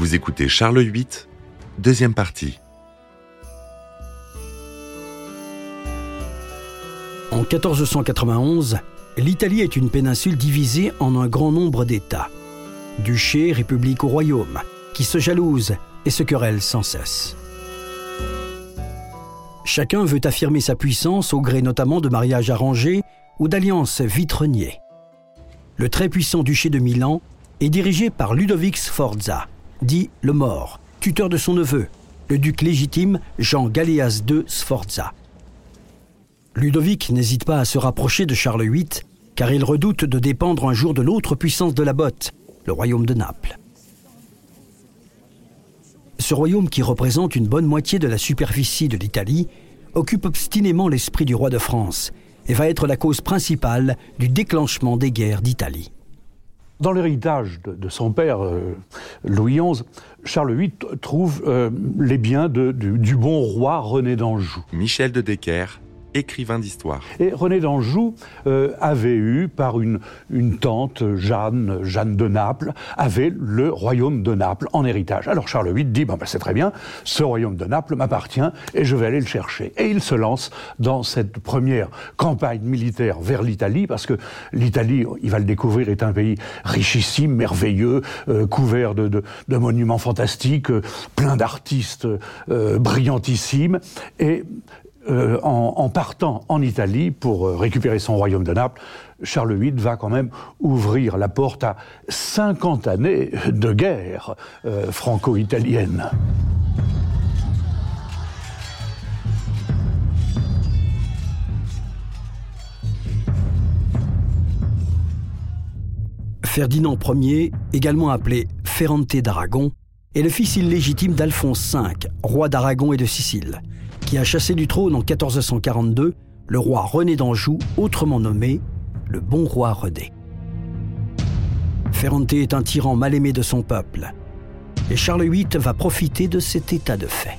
Vous écoutez Charles VIII, deuxième partie. En 1491, l'Italie est une péninsule divisée en un grand nombre d'États. Duché, république ou royaume, qui se jalousent et se querellent sans cesse. Chacun veut affirmer sa puissance au gré notamment de mariages arrangés ou d'alliances vitreniers. Le très puissant duché de Milan est dirigé par Ludovic Sforza, dit le mort, tuteur de son neveu, le duc légitime Jean Galéas II Sforza. Ludovic n'hésite pas à se rapprocher de Charles VIII, car il redoute de dépendre un jour de l'autre puissance de la botte, le royaume de Naples. Ce royaume qui représente une bonne moitié de la superficie de l'Italie occupe obstinément l'esprit du roi de France et va être la cause principale du déclenchement des guerres d'Italie. Dans l'héritage de, son père, euh, Louis XI, Charles VIII trouve euh, les biens du, du, bon roi René d'Anjou. Michel de Decker, écrivain d'histoire. Et René d'Anjou euh, avait eu, par une, une tante, Jeanne, Jeanne de Naples, avait le royaume de Naples en héritage. Alors Charles VIII dit, ben, c'est très bien, ce royaume de Naples m'appartient et je vais aller le chercher. Et il se lance dans cette première campagne militaire vers l'Italie, parce que l'Italie, il va le découvrir, est un pays richissime, merveilleux, euh, couvert de, de, de, monuments fantastiques, euh, plein d'artistes brillantissimes. Et euh, en, partant en Italie pour euh, récupérer son royaume de Naples, Charles VIII va quand même ouvrir la porte à 50 années de guerre euh, franco-italienne. Ferdinand Ier, également appelé Ferrante d'Aragon, est le fils illégitime d'Alphonse V, roi d'Aragon et de Sicile qui a chassé du trône en 1442 le roi René d'Anjou, autrement nommé le bon roi René. Ferrante est un tyran mal aimé de son peuple, et Charles VIII va profiter de cet état de fait.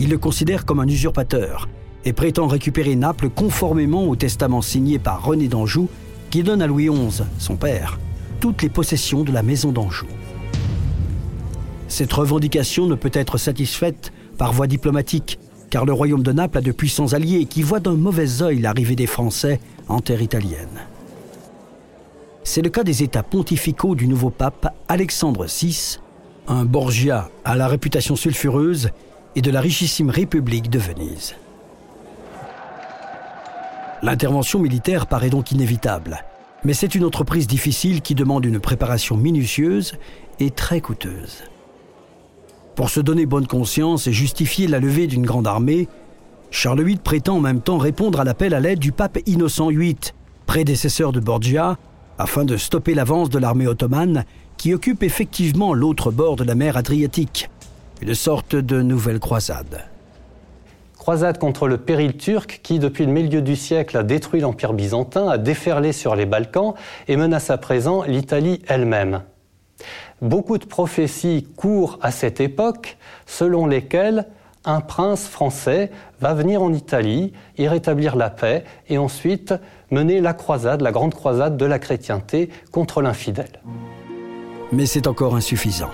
Il le considère comme un usurpateur et prétend récupérer Naples conformément au testament signé par René d'Anjou qui donne à Louis XI, son père, toutes les possessions de la maison d'Anjou. Cette revendication ne peut être satisfaite par voie diplomatique car le royaume de Naples a de puissants alliés qui voient d'un mauvais œil l'arrivée des Français en terre italienne. C'est le cas des États pontificaux du nouveau pape Alexandre VI, un Borgia à la réputation sulfureuse et de la richissime République de Venise. L'intervention militaire paraît donc inévitable, mais c'est une entreprise difficile qui demande une préparation minutieuse et très coûteuse. Pour se donner bonne conscience et justifier la levée d'une grande armée, Charles VIII prétend en même temps répondre à l'appel à l'aide du pape Innocent VIII, prédécesseur de Borgia, afin de stopper l'avance de l'armée ottomane qui occupe effectivement l'autre bord de la mer Adriatique, une sorte de nouvelle croisade. Croisade contre le péril turc qui, depuis le milieu du siècle, a détruit l'Empire byzantin, a déferlé sur les Balkans et menace à présent l'Italie elle-même. Beaucoup de prophéties courent à cette époque selon lesquelles un prince français va venir en Italie, y rétablir la paix et ensuite mener la croisade, la grande croisade de la chrétienté contre l'infidèle. Mais c'est encore insuffisant.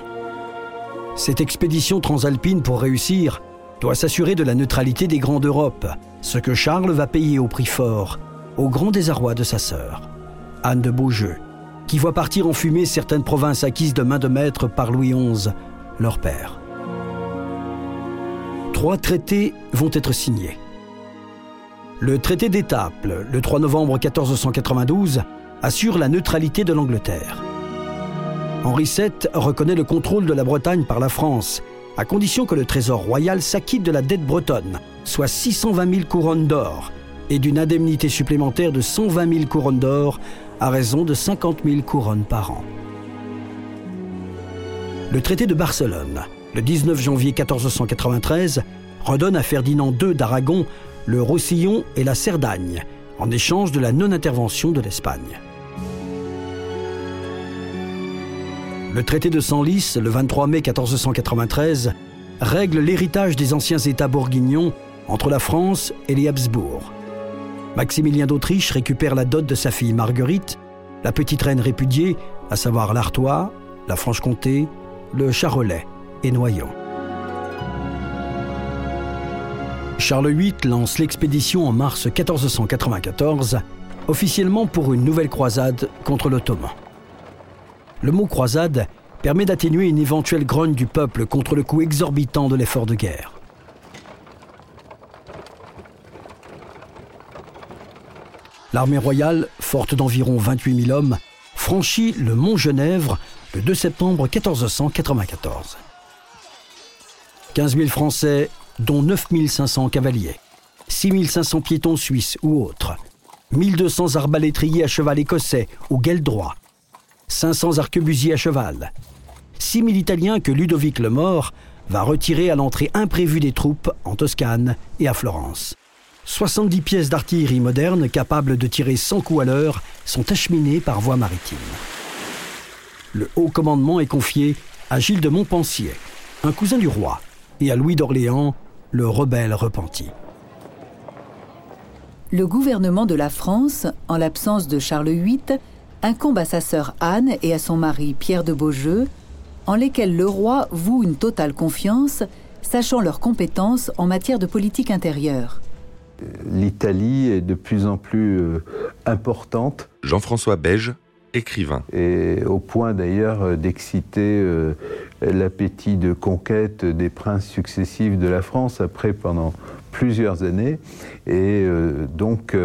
Cette expédition transalpine pour réussir doit s'assurer de la neutralité des grands d'Europe, ce que Charles va payer au prix fort, au grand désarroi de sa sœur, Anne de Beaujeu, qui voit partir en fumée certaines provinces acquises de main de maître par Louis XI, leur père. Trois traités vont être signés. Le traité d'Étaples, le 3 novembre 1492, assure la neutralité de l'Angleterre. Henri VII reconnaît le contrôle de la Bretagne par la France, à condition que le trésor royal s'acquitte de la dette bretonne, soit 620 000 couronnes d'or, et d'une indemnité supplémentaire de 120 000 couronnes d'or à raison de 50 000 couronnes par an. Le traité de Barcelone, le 19 janvier 1493, redonne à Ferdinand II d'Aragon le Roussillon et la Cerdagne, en échange de la non-intervention de l'Espagne. Le traité de Senlis, le 23 mai 1493, règle l'héritage des anciens États bourguignons entre la France et les Habsbourg. Maximilien d'Autriche récupère la dot de sa fille Marguerite, la petite reine répudiée, à savoir l'Artois, la Franche-Comté le Charolais et Noyon. Charles VIII lance l'expédition en mars 1494, officiellement pour une nouvelle croisade contre l'Ottoman. Le mot croisade permet d'atténuer une éventuelle grogne du peuple contre le coût exorbitant de l'effort de guerre. L'armée royale, forte d'environ 28 000 hommes, franchit le mont Genèvre le 2 septembre 1494. 15 000 Français, dont 9 500 cavaliers, 6 500 piétons suisses ou autres, 1200 arbalétriers à cheval écossais ou gueldroit, 500 arquebusiers à cheval, 6 000 Italiens que Ludovic le Mort va retirer à l'entrée imprévue des troupes en Toscane et à Florence. 70 pièces d'artillerie moderne capables de tirer 100 coups à l'heure sont acheminées par voie maritime. Le haut commandement est confié à Gilles de Montpensier, un cousin du roi, et à Louis d'Orléans, le rebelle repenti. Le gouvernement de la France, en l'absence de Charles VIII, incombe à sa sœur Anne et à son mari Pierre de Beaujeu, en lesquels le roi voue une totale confiance, sachant leurs compétences en matière de politique intérieure l'Italie est de plus en plus euh, importante. Jean-François Beige, écrivain. Et au point d'ailleurs euh, d'exciter euh, l'appétit de conquête des princes successifs de la France après pendant plusieurs années. Et donc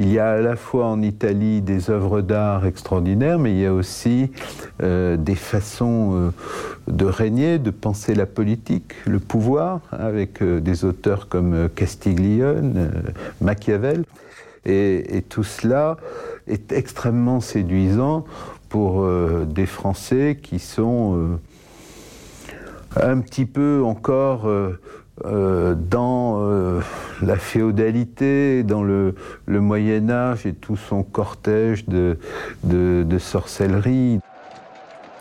il y a à la fois en Italie des œuvres d'art extraordinaires, mais il y a aussi euh, des façons euh, de régner, de penser la politique, le pouvoir, avec euh, des auteurs comme Castiglione, Machiavel. Et, tout cela est extrêmement séduisant pour des Français qui sont un petit peu encore euh, dans euh, la féodalité, dans le, Moyen Âge et tout son cortège de, sorcellerie.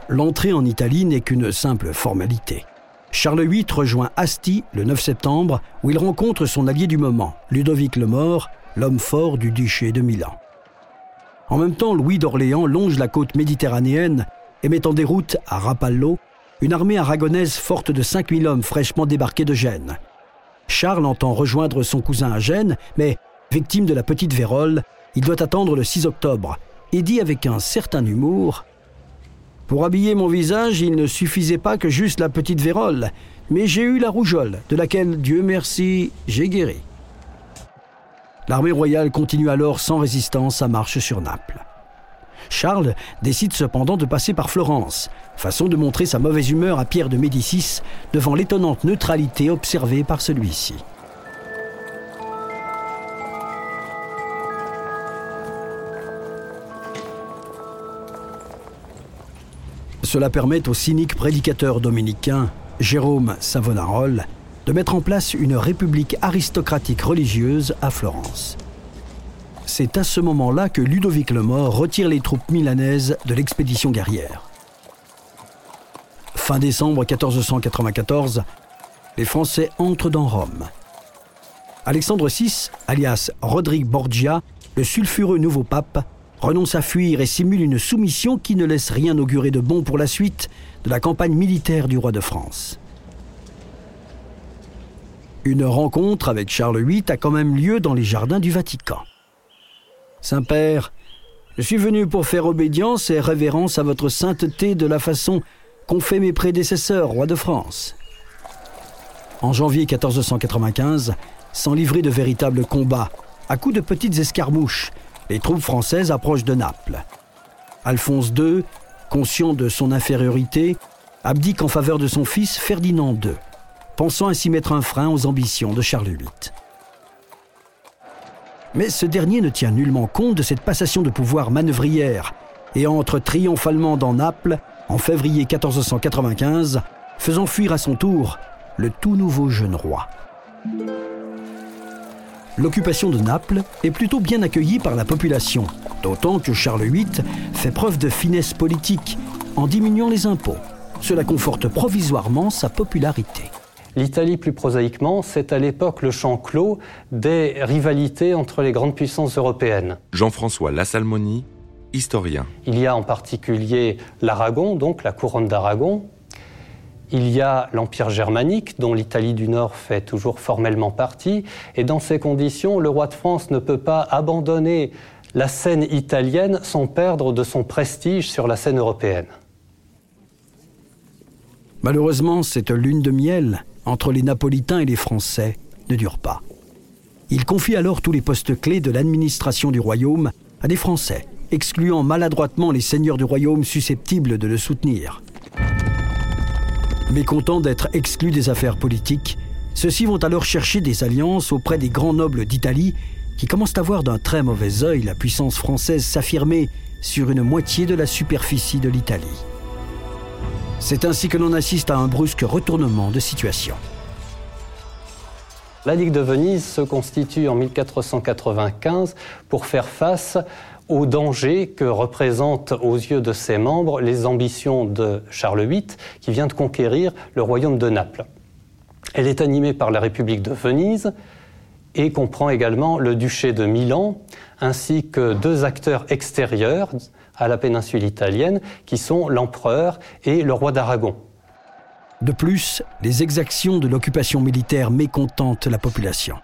L'entrée en Italie n'est qu'une simple formalité. Charles VIII rejoint Asti le 9 septembre, où il rencontre son allié du moment, Ludovic le Mort, l'homme fort du duché de Milan. En même temps, Louis d'Orléans longe la côte méditerranéenne et met en déroute à Rapallo une armée aragonaise forte de 5000 hommes fraîchement débarqués de Gênes. Charles entend rejoindre son cousin à Gênes, mais, victime de la petite vérole, il doit attendre le 6 octobre et dit avec un certain humour Pour habiller mon visage, il ne suffisait pas que juste la petite vérole, mais j'ai eu la rougeole, de laquelle, Dieu merci, j'ai guéri. L'armée royale continue alors sans résistance sa marche sur Naples. Charles décide cependant de passer par Florence, façon de montrer sa mauvaise humeur à Pierre de Médicis devant l'étonnante neutralité observée par celui-ci. Cela permet au cynique prédicateur dominicain, Jérôme Savonarole, de mettre en place une république aristocratique religieuse à Florence. C'est à ce moment-là que Ludovic le Mort retire les troupes milanaises de l'expédition guerrière. Fin décembre 1494, les Français entrent dans Rome. Alexandre VI, alias Rodrigue Borgia, le sulfureux nouveau pape, renonce à fuir et simule une soumission qui ne laisse rien augurer de bon pour la suite de la campagne militaire du roi de France. Une rencontre avec Charles VIII a quand même lieu dans les jardins du Vatican. Saint-Père, je suis venu pour faire obédience et révérence à votre sainteté de la façon qu'ont fait mes prédécesseurs, rois de France. En janvier 1495, sans livrer de véritables combats, à coups de petites escarmouches, les troupes françaises approchent de Naples. Alphonse II, conscient de son infériorité, abdique en faveur de son fils Ferdinand II, pensant ainsi mettre un frein aux ambitions de Charles VIII. Mais ce dernier ne tient nullement compte de cette passation de pouvoir manœuvrière et entre triomphalement dans Naples en février 1495, faisant fuir à son tour le tout nouveau jeune roi. L'occupation de Naples est plutôt bien accueillie par la population, d'autant que Charles VIII fait preuve de finesse politique en diminuant les impôts. Cela conforte provisoirement sa popularité. L'Italie, plus prosaïquement, c'est à l'époque le champ clos des rivalités entre les grandes puissances européennes. Jean-François Lassalmoni, historien. Il y a en particulier l'Aragon, donc la couronne d'Aragon, Il y a l'Empire germanique, dont l'Italie du Nord fait toujours formellement partie, et dans ces conditions, le roi de France ne peut pas abandonner la scène italienne sans perdre de son prestige sur la scène européenne. Malheureusement, cette lune de miel entre les Napolitains et les Français ne dure pas. Il confie alors tous les postes clés de l'administration du royaume à des Français, excluant maladroitement les seigneurs du royaume susceptibles de le soutenir. Mécontents d'être exclus des affaires politiques, ceux-ci vont alors chercher des alliances auprès des grands nobles d'Italie qui commencent à voir d'un très mauvais œil la puissance française s'affirmer sur une moitié de la superficie de l'Italie. C'est ainsi que l'on assiste à un brusque retournement de situation. La Ligue de Venise se constitue en 1495 pour faire face au danger que représentent aux yeux de ses membres les ambitions de Charles VIII qui vient de conquérir le royaume de Naples. Elle est animée par la République de Venise et comprend également le duché de Milan ainsi que deux acteurs extérieurs à la péninsule italienne qui sont l'empereur et le roi d'Aragon. De plus, les exactions de l'occupation militaire mécontentent la population.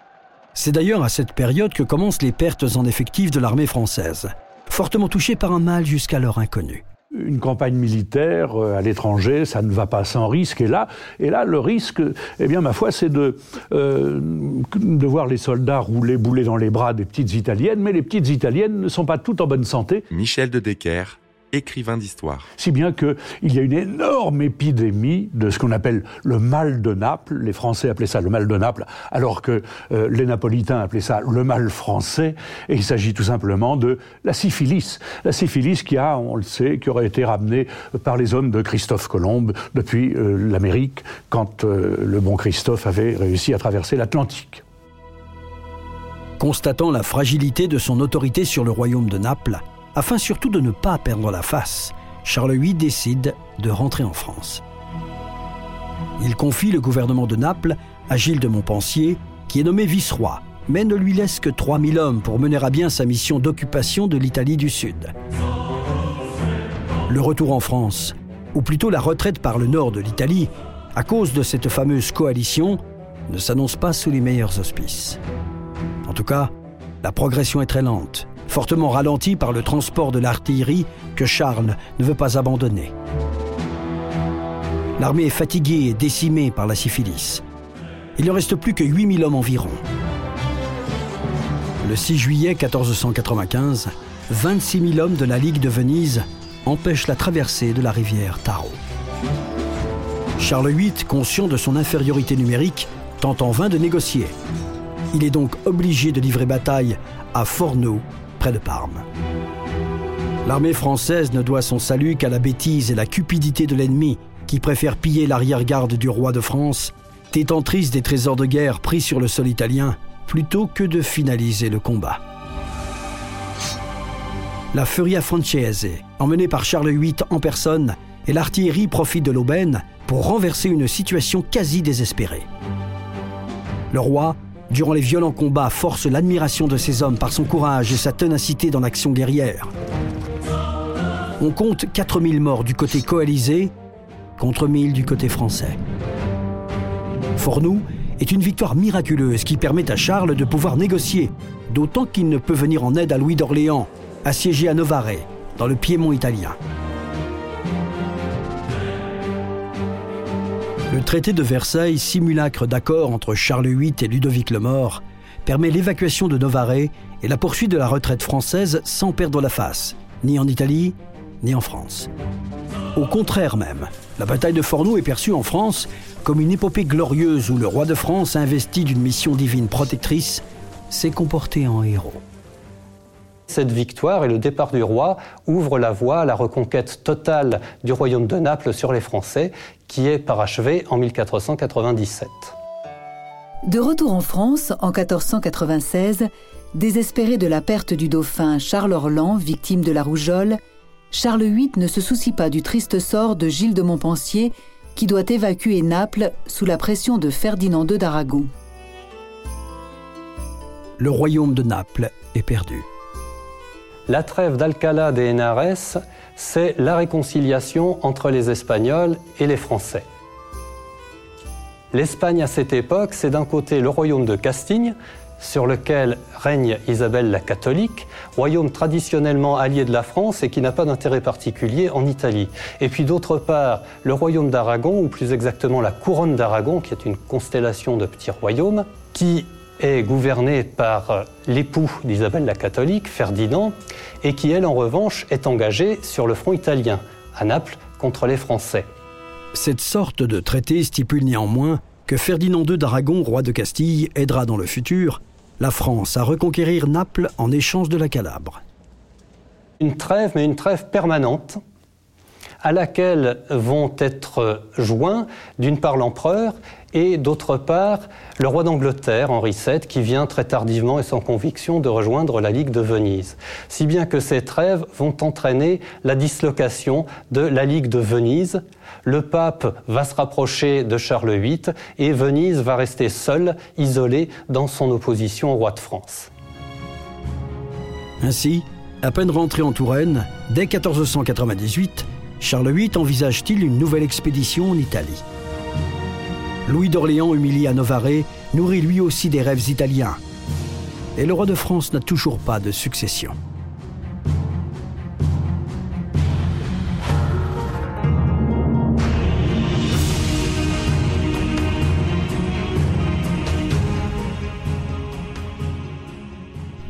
C'est d'ailleurs à cette période que commencent les pertes en effectifs de l'armée française, fortement touchée par un mal jusqu'alors inconnu. Une campagne militaire euh, à l'étranger, ça ne va pas sans risque. Et là, et là le risque, eh bien, ma foi, c'est de, euh, de voir les soldats rouler, bouler dans les bras des petites Italiennes, mais les petites Italiennes ne sont pas toutes en bonne santé. Michel de Decker, écrivain d'histoire. Si bien qu'il y a une énorme épidémie de ce qu'on appelle le mal de Naples. Les Français appelaient ça le mal de Naples, alors que euh, les Napolitains appelaient ça le mal français. Et il s'agit tout simplement de la syphilis. La syphilis qui a, on le sait, qui aurait été ramenée par les hommes de Christophe Colomb depuis euh, l'Amérique, quand euh, le bon Christophe avait réussi à traverser l'Atlantique. Constatant la fragilité de son autorité sur le royaume de Naples, afin surtout de ne pas perdre la face, Charles VIII décide de rentrer en France. Il confie le gouvernement de Naples à Gilles de Montpensier, qui est nommé vice-roi, mais ne lui laisse que 3000 hommes pour mener à bien sa mission d'occupation de l'Italie du Sud. Le retour en France, ou plutôt la retraite par le nord de l'Italie, à cause de cette fameuse coalition, ne s'annonce pas sous les meilleurs auspices. En tout cas, la progression est très lente fortement ralenti par le transport de l'artillerie que Charles ne veut pas abandonner. L'armée est fatiguée et décimée par la syphilis. Il ne reste plus que 8000 hommes environ. Le 6 juillet 1495, 26 000 hommes de la Ligue de Venise empêchent la traversée de la rivière Taro. Charles VIII, conscient de son infériorité numérique, tente en vain de négocier. Il est donc obligé de livrer bataille à De Parme. L'armée française ne doit son salut qu'à la bêtise et la cupidité de l'ennemi, qui préfère piller l'arrière-garde du roi de France, détentrice des trésors de guerre pris sur le sol italien, plutôt que de finaliser le combat. La Furia Francese, emmenée par Charles VIII en personne, et l'artillerie profitent de l'aubaine pour renverser une situation quasi désespérée. Le roi durant les violents combats, force l'admiration de ses hommes par son courage et sa ténacité dans l'action guerrière. On compte 4000 morts du côté coalisé contre 1000 du côté français. Fornoux est une victoire miraculeuse qui permet à Charles de pouvoir négocier, d'autant qu'il ne peut venir en aide à Louis d'Orléans, assiégé à Novare, dans le Piémont italien. Le traité de Versailles, simulacre d'accord entre Charles VIII et Ludovic le Mort, permet l'évacuation de Novare et la poursuite de la retraite française sans perdre la face, ni en Italie, ni en France. Au contraire même, la bataille de Fornoux est perçue en France comme une épopée glorieuse où le roi de France, investi d'une mission divine protectrice, s'est comporté en héros. Cette victoire et le départ du roi ouvrent la voie à la reconquête totale du royaume de Naples sur les Français, qui est parachevée en 1497. De retour en France, en 1496, désespéré de la perte du dauphin Charles Orlan, victime de la rougeole, Charles VIII ne se soucie pas du triste sort de Gilles de Montpensier, qui doit évacuer Naples sous la pression de Ferdinand II d'Aragon. Le royaume de Naples est perdu. La trêve d'Alcalá de Henares, c'est la réconciliation entre les Espagnols et les Français. L'Espagne à cette époque, c'est d'un côté le royaume de Castille, sur lequel règne Isabelle la catholique, royaume traditionnellement allié de la France et qui n'a pas d'intérêt particulier en Italie. Et puis d'autre part, le royaume d'Aragon, ou plus exactement la couronne d'Aragon, qui est une constellation de petits royaumes, qui est gouverné par l'époux d'Isabelle la catholique, Ferdinand, et qui, elle, en revanche, est engagée sur le front italien, à Naples, contre les Français. Cette sorte de traité stipule néanmoins que Ferdinand II d'Aragon, roi de Castille, aidera dans le futur la France à reconquérir Naples en échange de la Calabre. Une trêve, mais une trêve permanente, à laquelle vont être joints d'une part l'empereur et d'autre part le roi d'Angleterre, Henri VII, qui vient très tardivement et sans conviction de rejoindre la Ligue de Venise. Si bien que ces trêves vont entraîner la dislocation de la Ligue de Venise. Le pape va se rapprocher de Charles VIII et Venise va rester seule, isolée dans son opposition au roi de France. Ainsi, à peine rentré en Touraine, dès 1498, Charles VIII envisage-t-il une nouvelle expédition en Italie? Louis d'Orléans, humilié à Novare, nourrit lui aussi des rêves italiens. Et le roi de France n'a toujours pas de succession.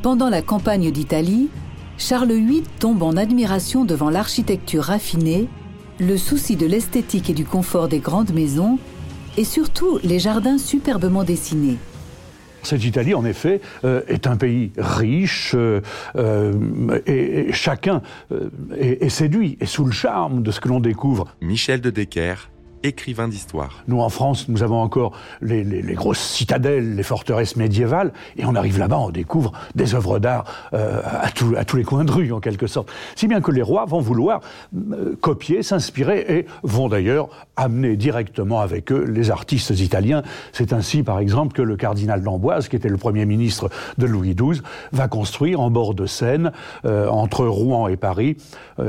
Pendant la campagne d'Italie, Charles VIII tombe en admiration devant l'architecture raffinée, le souci de l'esthétique et du confort des grandes maisons et surtout les jardins superbement dessinés. Cette Italie, en effet, euh, est un pays riche euh, euh, et, chacun est, est, séduit et sous le charme de ce que l'on découvre. Michel de Decker, écrivain d'histoire. Nous, en France, nous avons encore les, grosses citadelles, les forteresses médiévales, et on arrive là-bas, on découvre des œuvres d'art euh, à, tous les coins de rue, en quelque sorte. Si bien que les rois vont vouloir euh, copier, s'inspirer, et vont d'ailleurs amener directement avec eux les artistes italiens. C'est ainsi, par exemple, que le cardinal d'Amboise, qui était le premier ministre de Louis XII, va construire en bord de Seine, euh, entre Rouen et Paris,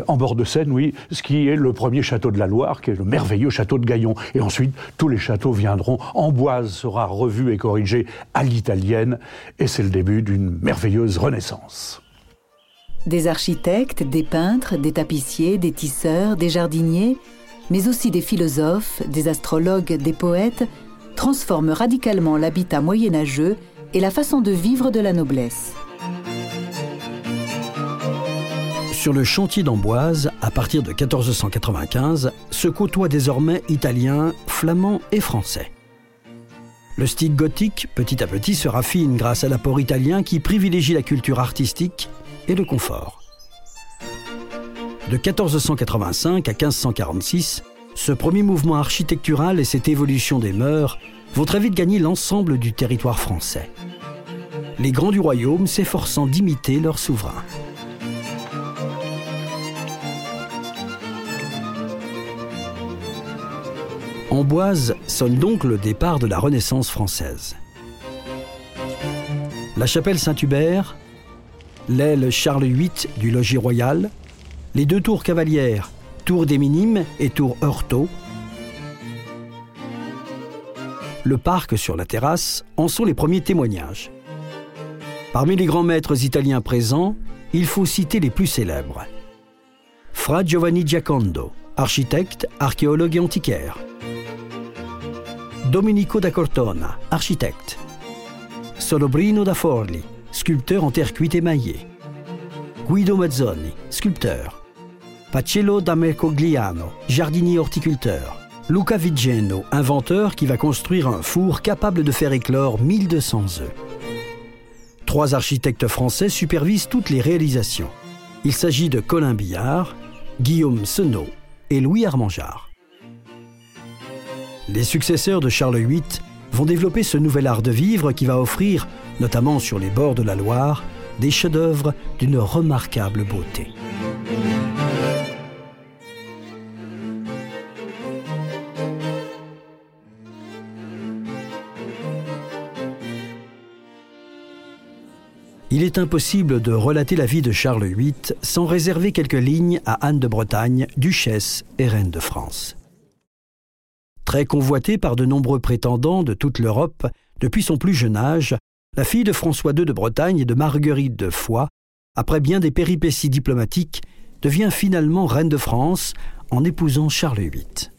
en bord de Seine, oui, ce qui est le premier château de la Loire, qui est le merveilleux château de Et ensuite, tous les châteaux viendront. Amboise sera revu et corrigé à l'italienne, et c'est le début d'une merveilleuse renaissance. Des architectes, des peintres, des tapissiers, des tisseurs, des jardiniers, mais aussi des philosophes, des astrologues, des poètes, transforment radicalement l'habitat moyenâgeux et la façon de vivre de la noblesse. Sur le chantier d'Amboise, à partir de 1495, se côtoient désormais italiens, flamands et français. Le style gothique, petit à petit, se raffine grâce à l'apport italien qui privilégie la culture artistique et le confort. De 1485 à 1546, ce premier mouvement architectural et cette évolution des mœurs vont très vite gagner l'ensemble du territoire français. Les grands du royaume s'efforçant d'imiter leur souverain. Sonne donc le départ de la Renaissance française. La chapelle Saint-Hubert, l'aile Charles VIII du logis royal, les deux tours cavalières, tour des Minimes et tour Heurtaud, le parc sur la terrasse en sont les premiers témoignages. Parmi les grands maîtres italiens présents, il faut citer les plus célèbres. Fra Giovanni Giacondo, architecte, archéologue et antiquaire. Domenico da Cortona, architecte. Solobrino da Forli, sculpteur en terre cuite émaillée. Guido Mazzoni, sculpteur. Pacello da Mercogliano, jardinier horticulteur. Luca Vigeno, inventeur qui va construire un four capable de faire éclore 1200 œufs. Trois architectes français supervisent toutes les réalisations. Il s'agit de Colin Billard, Guillaume Senot et Louis Armangeard. Les successeurs de Charles VIII vont développer ce nouvel art de vivre qui va offrir, notamment sur les bords de la Loire, des chefs-d'œuvre d'une remarquable beauté. Il est impossible de relater la vie de Charles VIII sans réserver quelques lignes à Anne de Bretagne, duchesse et reine de France. Très convoitée par de nombreux prétendants de toute l'Europe depuis son plus jeune âge, la fille de François II de Bretagne et de Marguerite de Foix, après bien des péripéties diplomatiques, devient finalement reine de France en épousant Charles VIII.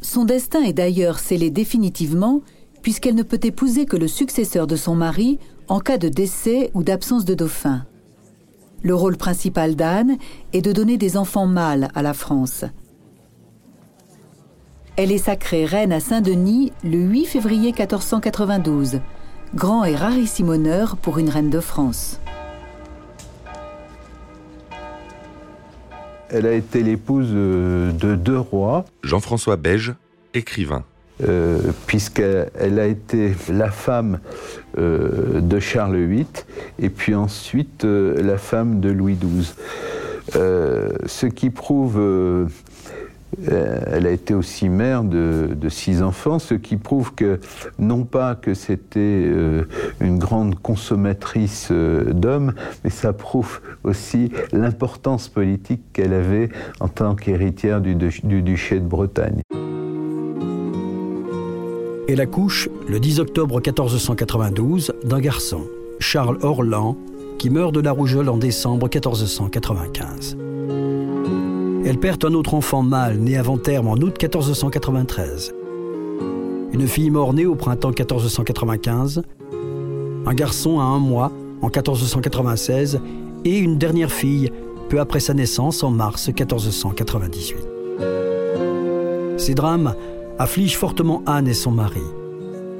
Son destin est d'ailleurs scellé définitivement puisqu'elle ne peut épouser que le successeur de son mari en cas de décès ou d'absence de dauphin. Le rôle principal d'Anne est de donner des enfants mâles à la France. Elle est sacrée reine à Saint-Denis le 8 février 1492, grand et rarissime honneur pour une reine de France. Elle a été l'épouse euh, de deux rois. Jean-François Beige, écrivain. Euh, puisqu'elle a été la femme euh, de Charles VIII et puis ensuite la femme de Louis XII. ce qui prouve euh, elle a été aussi mère de, six enfants, ce qui prouve que non pas que c'était euh, une grande consommatrice euh, d'hommes, mais ça prouve aussi l'importance politique qu'elle avait en tant qu'héritière du, du duché de Bretagne. Elle accouche le 10 octobre 1492 d'un garçon, Charles Orlan, qui meurt de la rougeole en décembre 1495. Elle perd un autre enfant mâle né avant terme en août 1493. Une fille mort-née au printemps 1495, un garçon à un mois en 1496 et une dernière fille peu après sa naissance en mars 1498. Ces drames affligent fortement Anne et son mari.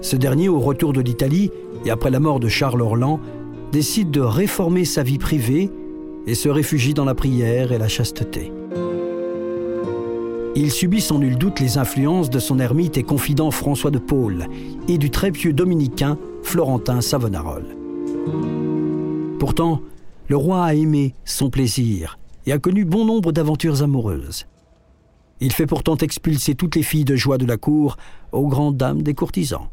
Ce dernier, au retour de l'Italie et après la mort de Charles Orlan, décide de réformer sa vie privée et se réfugie dans la prière et la chasteté. Il subit sans nul doute les influences de son ermite et confident François de Paul et du très pieux dominicain Florentin Savonarole. Pourtant, le roi a aimé son plaisir et a connu bon nombre d'aventures amoureuses. Il fait pourtant expulser toutes les filles de joie de la cour aux grandes dames des courtisans.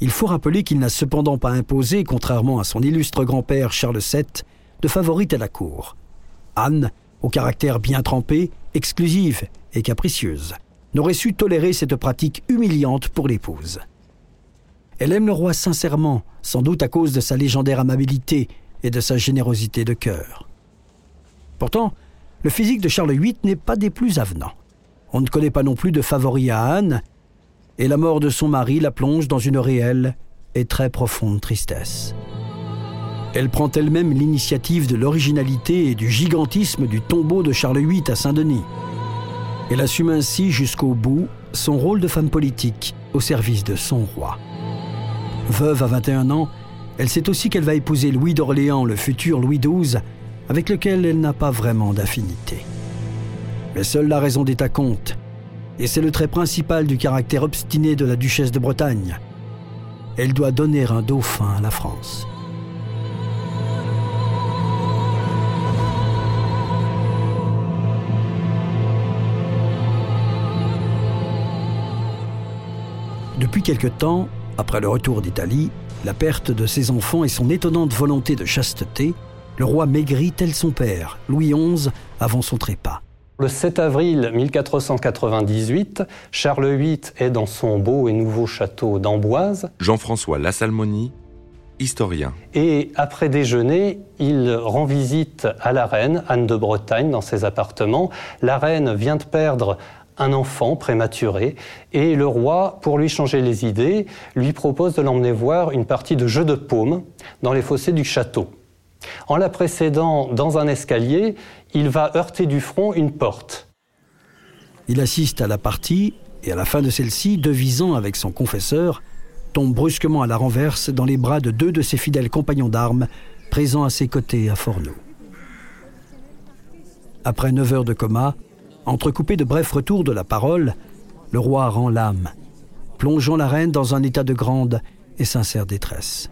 Il faut rappeler qu'il n'a cependant pas imposé, contrairement à son illustre grand-père Charles VII, de favorite à la cour. Anne au caractère bien trempé, exclusive et capricieuse, n'aurait su tolérer cette pratique humiliante pour l'épouse. Elle aime le roi sincèrement, sans doute à cause de sa légendaire amabilité et de sa générosité de cœur. Pourtant, le physique de Charles VIII n'est pas des plus avenants. On ne connaît pas non plus de favori à Anne, et la mort de son mari la plonge dans une réelle et très profonde tristesse. Elle prend elle-même l'initiative de l'originalité et du gigantisme du tombeau de Charles VIII à Saint-Denis. Elle assume ainsi jusqu'au bout son rôle de femme politique au service de son roi. Veuve à 21 ans, elle sait aussi qu'elle va épouser Louis d'Orléans, le futur Louis XII, avec lequel elle n'a pas vraiment d'affinité. Mais seule la raison d'État compte, et c'est le trait principal du caractère obstiné de la duchesse de Bretagne. Elle doit donner un dauphin à la France. Depuis quelque temps, après le retour d'Italie, la perte de ses enfants et son étonnante volonté de chasteté, le roi maigrit tel son père, Louis XI, avant son trépas. Le 7 avril 1498, Charles VIII est dans son beau et nouveau château d'Amboise. Jean-François Lassalmonie, historien. Et après déjeuner, il rend visite à la reine, Anne de Bretagne, dans ses appartements. La reine vient de perdre un enfant prématuré, et le roi, pour lui changer les idées, lui propose de l'emmener voir une partie de jeu de paume dans les fossés du château. En la précédant dans un escalier, il va heurter du front une porte. Il assiste à la partie, et à la fin de celle-ci, devisant avec son confesseur, tombe brusquement à la renverse dans les bras de deux de ses fidèles compagnons d'armes, présents à ses côtés à Fornoux. Après neuf heures de coma, Entrecoupé de brefs retours de la parole, le roi rend l'âme, plongeant la reine dans un état de grande et sincère détresse.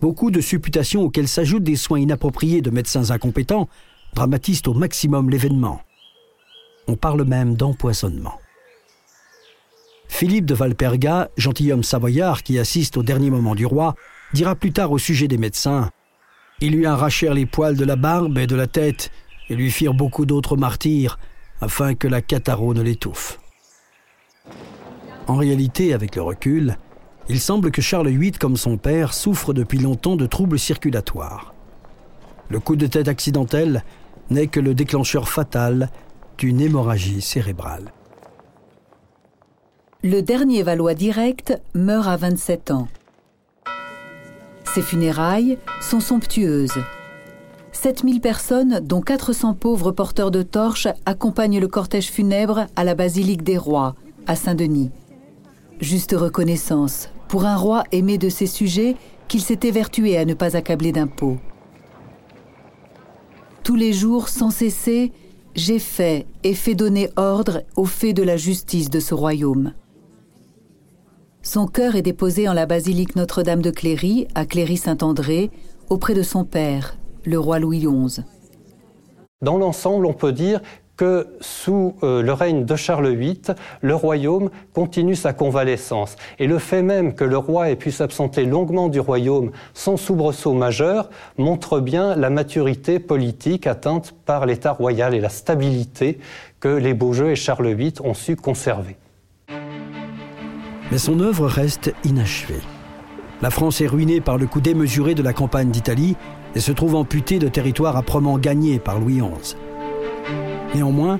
Beaucoup de supputations auxquelles s'ajoutent des soins inappropriés de médecins incompétents dramatisent au maximum l'événement. On parle même d'empoisonnement. Philippe de Valperga, gentilhomme savoyard qui assiste au dernier moment du roi, dira plus tard au sujet des médecins Ils lui arrachèrent les poils de la barbe et de la tête et lui firent beaucoup d'autres martyrs, afin que la catharo ne l'étouffe. En réalité, avec le recul, il semble que Charles VIII, comme son père, souffre depuis longtemps de troubles circulatoires. Le coup de tête accidentel n'est que le déclencheur fatal d'une hémorragie cérébrale. Le dernier Valois direct meurt à 27 ans. Ses funérailles sont somptueuses. 7000 personnes, dont 400 pauvres porteurs de torches, accompagnent le cortège funèbre à la basilique des rois, à Saint-Denis. Juste reconnaissance pour un roi aimé de ses sujets qu'il s'était vertué à ne pas accabler d'impôts. Tous les jours, sans cesser, j'ai fait et fait donner ordre aux faits de la justice de ce royaume. Son cœur est déposé en la basilique Notre-Dame de Cléry, à Cléry-Saint-André, auprès de son père, le roi Louis XI. Dans l'ensemble, on peut dire que sous euh, le règne de Charles VIII, le royaume continue sa convalescence. Et le fait même que le roi ait pu s'absenter longuement du royaume sans soubresaut majeur montre bien la maturité politique atteinte par l'État royal et la stabilité que les Beaujeu et Charles VIII ont su conserver. Mais son œuvre reste inachevée. La France est ruinée par le coup démesuré de la campagne d'Italie et se trouve amputée de territoires âprement gagnés par Louis XI. Néanmoins,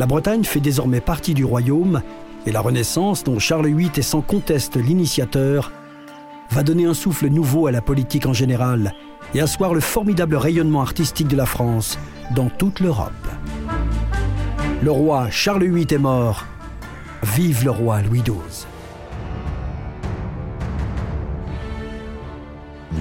la Bretagne fait désormais partie du royaume et la Renaissance, dont Charles VIII est sans conteste l'initiateur, va donner un souffle nouveau à la politique en général et asseoir le formidable rayonnement artistique de la France dans toute l'Europe. Le roi Charles VIII est mort. Vive le roi Louis XII.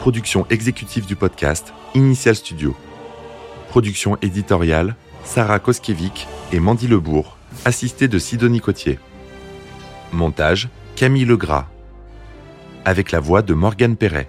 Production exécutive du podcast Initial Studio. Production éditoriale, Sarah Koskiewicz et Mandy Lebourg, assistée de Sidonie Cotier. Montage, Camille Legras. Avec la voix de Morgane Perret.